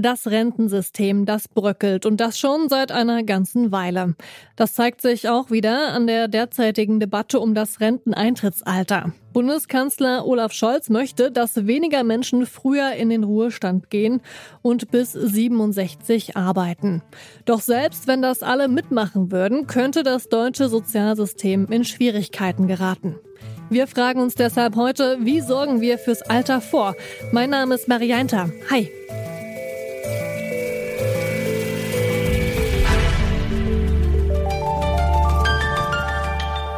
Das Rentensystem, das bröckelt und das schon seit einer ganzen Weile. Das zeigt sich auch wieder an der derzeitigen Debatte um das Renteneintrittsalter. Bundeskanzler Olaf Scholz möchte, dass weniger Menschen früher in den Ruhestand gehen und bis 67 arbeiten. Doch selbst wenn das alle mitmachen würden, könnte das deutsche Sozialsystem in Schwierigkeiten geraten. Wir fragen uns deshalb heute, wie sorgen wir fürs Alter vor? Mein Name ist Marianta. Hi.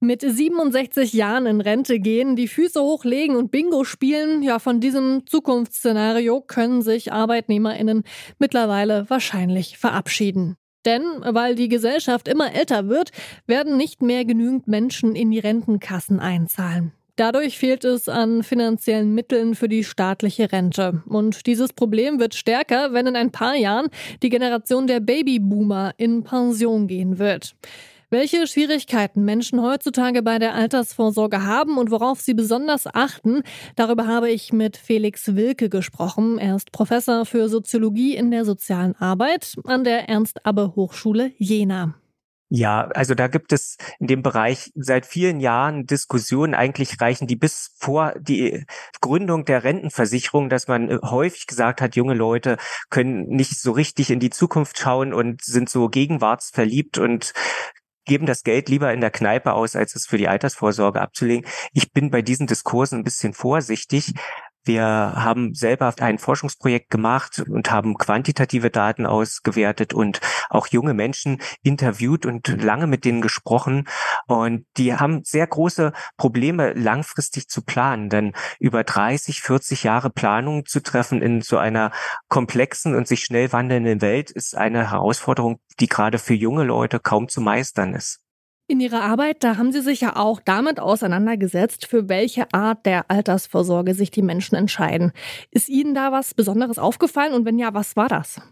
Mit 67 Jahren in Rente gehen, die Füße hochlegen und Bingo spielen, ja, von diesem Zukunftsszenario können sich ArbeitnehmerInnen mittlerweile wahrscheinlich verabschieden. Denn weil die Gesellschaft immer älter wird, werden nicht mehr genügend Menschen in die Rentenkassen einzahlen. Dadurch fehlt es an finanziellen Mitteln für die staatliche Rente. Und dieses Problem wird stärker, wenn in ein paar Jahren die Generation der Babyboomer in Pension gehen wird. Welche Schwierigkeiten Menschen heutzutage bei der Altersvorsorge haben und worauf sie besonders achten, darüber habe ich mit Felix Wilke gesprochen. Er ist Professor für Soziologie in der sozialen Arbeit an der Ernst-Abbe Jena. Ja, also da gibt es in dem Bereich seit vielen Jahren Diskussionen, eigentlich reichen die bis vor die Gründung der Rentenversicherung, dass man äh, häufig gesagt hat, junge Leute können nicht so richtig in die Zukunft schauen und sind so gegenwartsverliebt und geben das Geld lieber in der Kneipe aus, als es für die Altersvorsorge abzulegen. Ich bin bei diesen Diskursen ein bisschen vorsichtig, wir haben selber ein Forschungsprojekt gemacht und haben quantitative Daten ausgewertet und auch junge Menschen interviewt und lange mit denen gesprochen. Und die haben sehr große Probleme, langfristig zu planen. Denn über 30, 40 Jahre Planung zu treffen in so einer komplexen und sich schnell wandelnden Welt ist eine Herausforderung, die gerade für junge Leute kaum zu meistern ist. In Ihrer Arbeit, da haben Sie sich ja auch damit auseinandergesetzt, für welche Art der Altersvorsorge sich die Menschen entscheiden. Ist Ihnen da was Besonderes aufgefallen und wenn ja, was war das?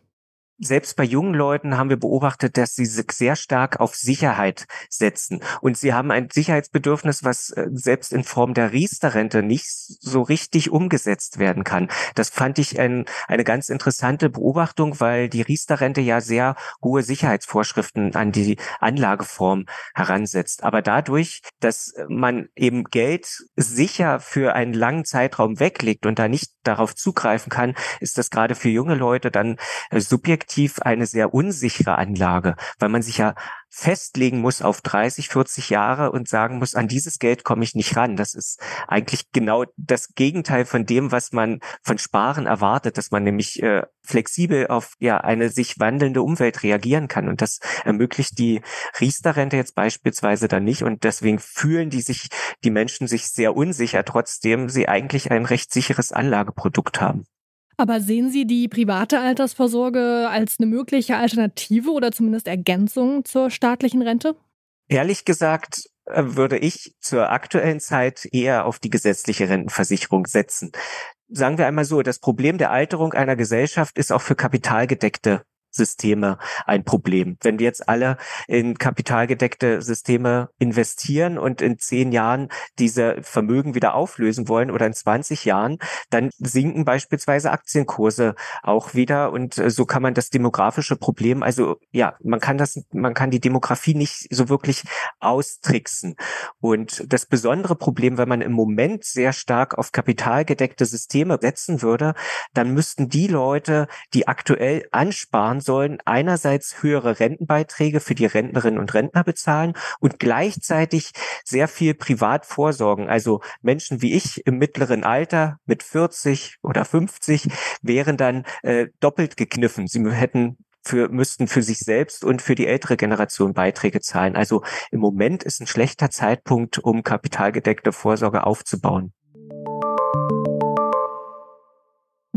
Selbst bei jungen Leuten haben wir beobachtet, dass sie sehr stark auf Sicherheit setzen. Und sie haben ein Sicherheitsbedürfnis, was äh, selbst in Form der Riester-Rente nicht so richtig umgesetzt werden kann. Das fand ich ein, eine ganz interessante Beobachtung, weil die Riester-Rente ja sehr hohe Sicherheitsvorschriften an die Anlageform heransetzt. Aber dadurch, dass man eben Geld sicher für einen langen Zeitraum weglegt und da nicht darauf zugreifen kann, ist das gerade für junge Leute dann äh, subjektiv effektiv eine sehr unsichere Anlage, weil man sich ja festlegen muss auf 30, 40 Jahre und sagen muss, an dieses Geld komme ich nicht ran. Das ist eigentlich genau das Gegenteil von dem, was man von Sparen erwartet, dass man nämlich äh, flexibel auf ja eine sich wandelnde Umwelt reagieren kann. Und das ermöglicht die Riester-Rente jetzt beispielsweise dann nicht. Und deswegen fühlen die sich, die Menschen sich sehr unsicher, trotzdem sie eigentlich ein recht sicheres Anlageprodukt haben. Aber sehen Sie die private Altersvorsorge als eine mögliche Alternative oder zumindest Ergänzung zur staatlichen Rente? Ehrlich gesagt äh, würde ich zur aktuellen Zeit eher auf die gesetzliche Rentenversicherung setzen. Sagen wir einmal so, das Problem der Alterung einer Gesellschaft ist auch für kapitalgedeckte Systeme ein Problem. Wenn wir jetzt alle in kapitalgedeckte Systeme investieren und in zehn Jahren diese Vermögen wieder auflösen wollen oder in 20 Jahren, dann sinken beispielsweise Aktienkurse auch wieder und äh, so kann man das demografische Problem, also ja, man kann das, man kann die Demografie nicht so wirklich austricksen. Und das besondere Problem, wenn man im Moment sehr stark auf kapitalgedeckte Systeme setzen würde, dann müssten die Leute, die aktuell ansparen, sollen einerseits höhere Rentenbeiträge für die Rentnerinnen und Rentner bezahlen und gleichzeitig sehr viel privat vorsorgen. Also Menschen wie ich im mittleren Alter mit 40 oder 50 wären dann äh, doppelt gekniffen. Sie hätten für, müssten für sich selbst und für die ältere Generation Beiträge zahlen. Also im Moment ist ein schlechter Zeitpunkt, um kapitalgedeckte Vorsorge aufzubauen.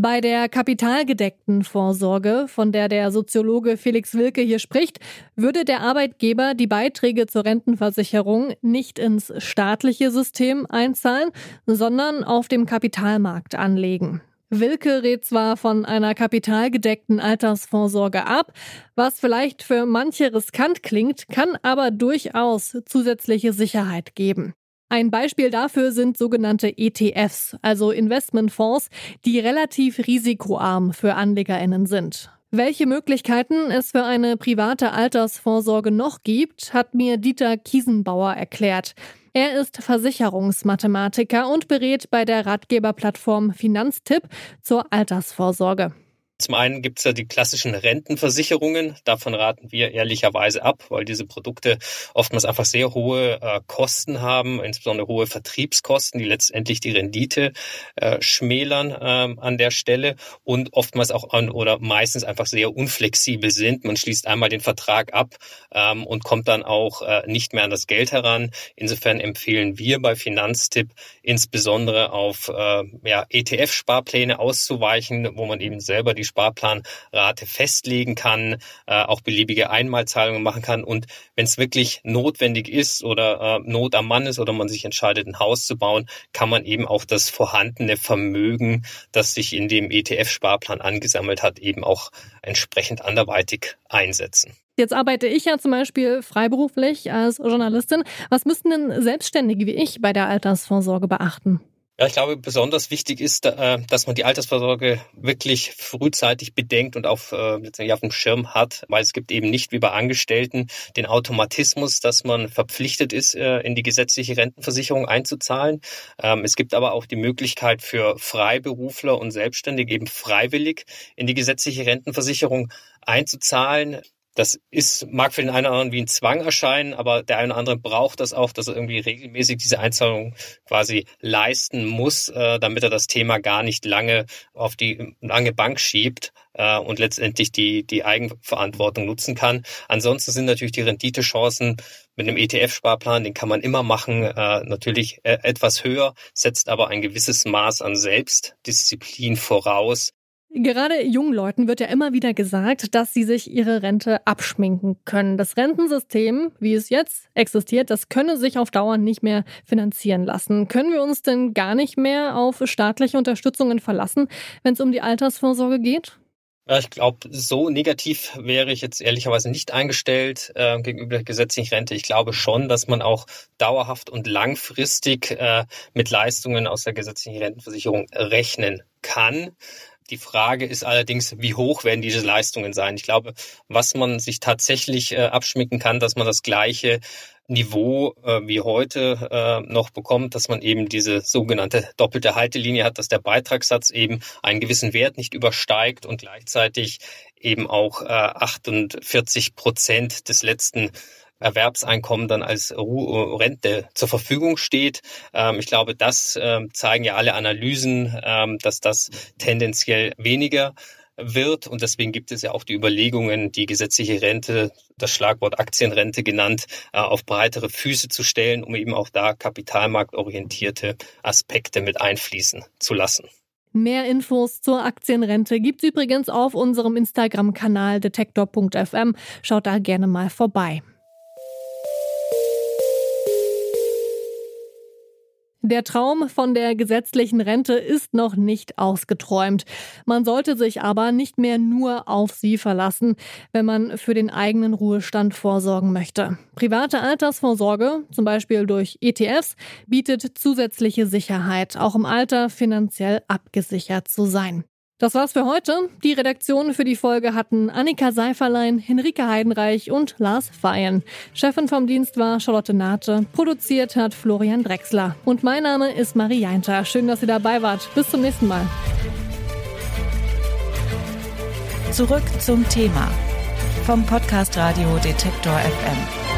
Bei der kapitalgedeckten Vorsorge, von der der Soziologe Felix Wilke hier spricht, würde der Arbeitgeber die Beiträge zur Rentenversicherung nicht ins staatliche System einzahlen, sondern auf dem Kapitalmarkt anlegen. Wilke rät zwar von einer kapitalgedeckten Altersvorsorge ab, was vielleicht für manche riskant klingt, kann aber durchaus zusätzliche Sicherheit geben. Ein Beispiel dafür sind sogenannte ETFs, also Investmentfonds, die relativ risikoarm für Anlegerinnen sind. Welche Möglichkeiten es für eine private Altersvorsorge noch gibt, hat mir Dieter Kiesenbauer erklärt. Er ist Versicherungsmathematiker und berät bei der Ratgeberplattform Finanztipp zur Altersvorsorge. Zum einen gibt es ja die klassischen Rentenversicherungen. Davon raten wir ehrlicherweise ab, weil diese Produkte oftmals einfach sehr hohe äh, Kosten haben, insbesondere hohe Vertriebskosten, die letztendlich die Rendite äh, schmälern äh, an der Stelle und oftmals auch an oder meistens einfach sehr unflexibel sind. Man schließt einmal den Vertrag ab ähm, und kommt dann auch äh, nicht mehr an das Geld heran. Insofern empfehlen wir bei Finanztipp insbesondere auf äh, ja, ETF-Sparpläne auszuweichen, wo man eben selber die Sparplanrate festlegen kann, äh, auch beliebige Einmalzahlungen machen kann. Und wenn es wirklich notwendig ist oder äh, Not am Mann ist oder man sich entscheidet, ein Haus zu bauen, kann man eben auch das vorhandene Vermögen, das sich in dem ETF-Sparplan angesammelt hat, eben auch entsprechend anderweitig einsetzen. Jetzt arbeite ich ja zum Beispiel freiberuflich als Journalistin. Was müssten denn Selbstständige wie ich bei der Altersvorsorge beachten? Ja, ich glaube, besonders wichtig ist, äh, dass man die Altersvorsorge wirklich frühzeitig bedenkt und auf, äh, letztendlich auf dem Schirm hat, weil es gibt eben nicht wie bei Angestellten den Automatismus, dass man verpflichtet ist, äh, in die gesetzliche Rentenversicherung einzuzahlen. Ähm, es gibt aber auch die Möglichkeit für Freiberufler und Selbstständige eben freiwillig in die gesetzliche Rentenversicherung einzuzahlen. Das ist, mag für den einen oder anderen wie ein Zwang erscheinen, aber der eine oder andere braucht das auch, dass er irgendwie regelmäßig diese Einzahlung quasi leisten muss, äh, damit er das Thema gar nicht lange auf die lange Bank schiebt äh, und letztendlich die, die Eigenverantwortung nutzen kann. Ansonsten sind natürlich die Renditechancen mit einem ETF-Sparplan, den kann man immer machen, äh, natürlich äh, etwas höher, setzt aber ein gewisses Maß an Selbstdisziplin voraus, Gerade jungen Leuten wird ja immer wieder gesagt, dass sie sich ihre Rente abschminken können. Das Rentensystem, wie es jetzt existiert, das könne sich auf Dauer nicht mehr finanzieren lassen. Können wir uns denn gar nicht mehr auf staatliche Unterstützungen verlassen, wenn es um die Altersvorsorge geht? Ich glaube, so negativ wäre ich jetzt ehrlicherweise nicht eingestellt äh, gegenüber der gesetzlichen Rente. Ich glaube schon, dass man auch dauerhaft und langfristig äh, mit Leistungen aus der gesetzlichen Rentenversicherung rechnen kann. Die Frage ist allerdings, wie hoch werden diese Leistungen sein? Ich glaube, was man sich tatsächlich äh, abschminken kann, dass man das gleiche Niveau äh, wie heute äh, noch bekommt, dass man eben diese sogenannte doppelte Haltelinie hat, dass der Beitragssatz eben einen gewissen Wert nicht übersteigt und gleichzeitig eben auch äh, 48 Prozent des letzten Erwerbseinkommen dann als Rente zur Verfügung steht. Ähm, ich glaube, das ähm, zeigen ja alle Analysen, ähm, dass das tendenziell weniger wird. Und deswegen gibt es ja auch die Überlegungen, die gesetzliche Rente, das Schlagwort Aktienrente genannt, äh, auf breitere Füße zu stellen, um eben auch da kapitalmarktorientierte Aspekte mit einfließen zu lassen. Mehr Infos zur Aktienrente gibt's übrigens auf unserem Instagram-Kanal detektor.fm. Schaut da gerne mal vorbei. Der Traum von der gesetzlichen Rente ist noch nicht ausgeträumt. Man sollte sich aber nicht mehr nur auf sie verlassen, wenn man für den eigenen Ruhestand vorsorgen möchte. Private Altersvorsorge, zum Beispiel durch ETFs, bietet zusätzliche Sicherheit, auch im Alter finanziell abgesichert zu sein. Das war's für heute. Die Redaktion für die Folge hatten Annika Seiferlein, Henrike Heidenreich und Lars Feyen. Chefin vom Dienst war Charlotte Nate. Produziert hat Florian Drexler. Und mein Name ist Marie Jainter. Schön, dass ihr dabei wart. Bis zum nächsten Mal. Zurück zum Thema vom Podcast Radio Detektor FM.